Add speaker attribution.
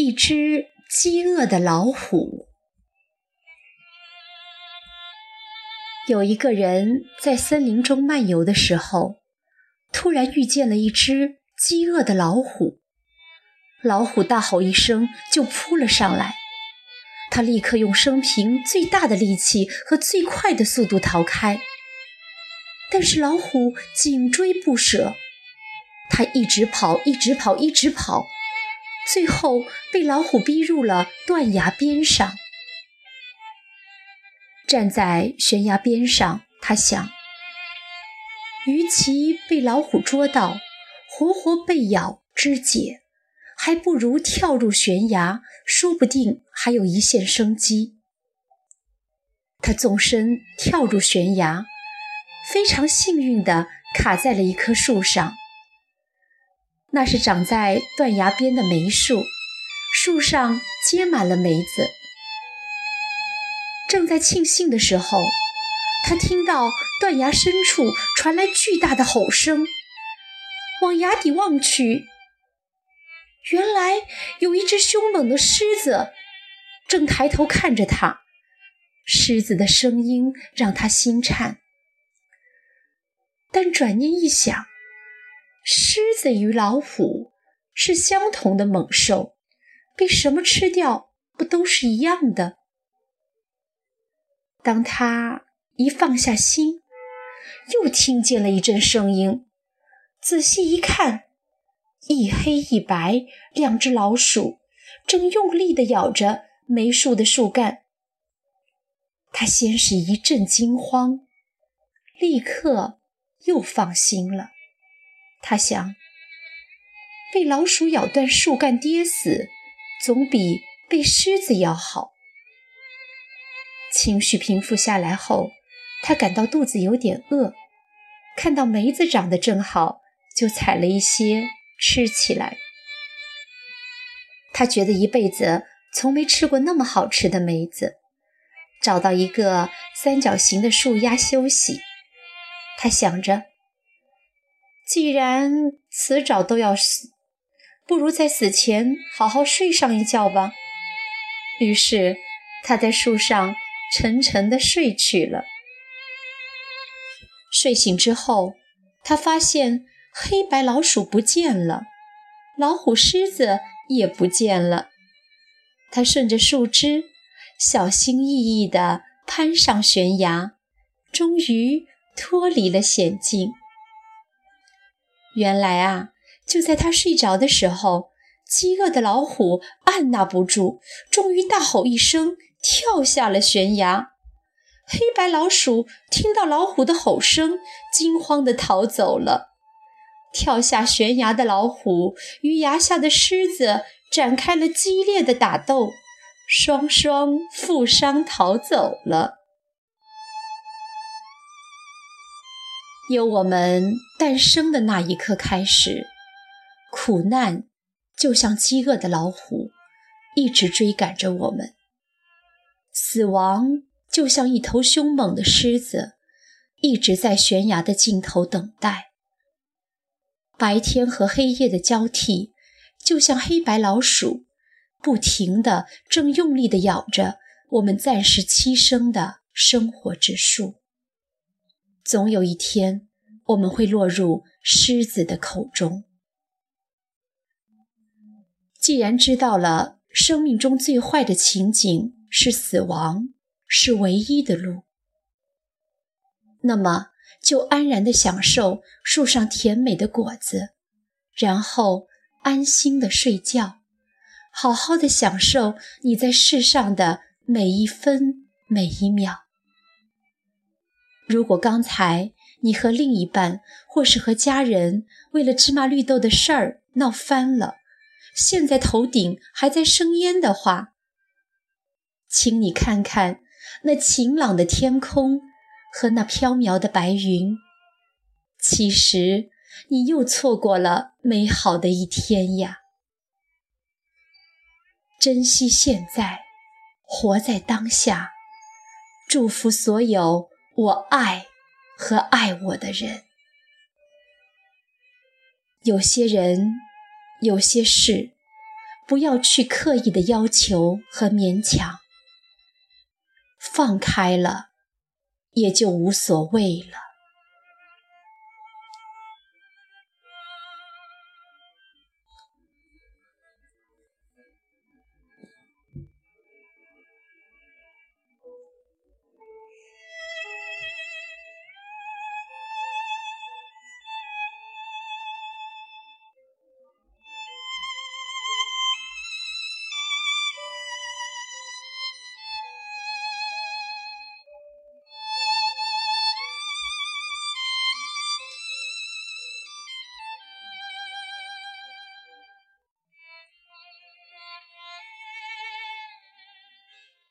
Speaker 1: 一只饥饿的老虎。有一个人在森林中漫游的时候，突然遇见了一只饥饿的老虎。老虎大吼一声，就扑了上来。他立刻用生平最大的力气和最快的速度逃开，但是老虎紧追不舍。他一直跑，一直跑，一直跑。最后被老虎逼入了断崖边上。站在悬崖边上，他想：与其被老虎捉到，活活被咬肢解，还不如跳入悬崖，说不定还有一线生机。他纵身跳入悬崖，非常幸运地卡在了一棵树上。那是长在断崖边的梅树，树上结满了梅子。正在庆幸的时候，他听到断崖深处传来巨大的吼声。往崖底望去，原来有一只凶猛的狮子正抬头看着他。狮子的声音让他心颤，但转念一想。狮子与老虎是相同的猛兽，被什么吃掉不都是一样的？当他一放下心，又听见了一阵声音。仔细一看，一黑一白两只老鼠正用力地咬着梅树的树干。他先是一阵惊慌，立刻又放心了。他想，被老鼠咬断树干跌死，总比被狮子咬好。情绪平复下来后，他感到肚子有点饿，看到梅子长得正好，就采了一些吃起来。他觉得一辈子从没吃过那么好吃的梅子，找到一个三角形的树丫休息。他想着。既然迟早都要死，不如在死前好好睡上一觉吧。于是，他在树上沉沉地睡去了。睡醒之后，他发现黑白老鼠不见了，老虎、狮子也不见了。他顺着树枝，小心翼翼地攀上悬崖，终于脱离了险境。原来啊，就在他睡着的时候，饥饿的老虎按捺不住，终于大吼一声，跳下了悬崖。黑白老鼠听到老虎的吼声，惊慌地逃走了。跳下悬崖的老虎与崖下的狮子展开了激烈的打斗，双双负伤逃走了。由我们诞生的那一刻开始，苦难就像饥饿的老虎，一直追赶着我们；死亡就像一头凶猛的狮子，一直在悬崖的尽头等待。白天和黑夜的交替，就像黑白老鼠，不停地正用力地咬着我们暂时栖身的生活之树。总有一天，我们会落入狮子的口中。既然知道了生命中最坏的情景是死亡，是唯一的路，那么就安然的享受树上甜美的果子，然后安心的睡觉，好好的享受你在世上的每一分每一秒。如果刚才你和另一半或是和家人为了芝麻绿豆的事儿闹翻了，现在头顶还在生烟的话，请你看看那晴朗的天空和那飘渺的白云，其实你又错过了美好的一天呀！珍惜现在，活在当下，祝福所有。我爱和爱我的人，有些人，有些事，不要去刻意的要求和勉强，放开了，也就无所谓了。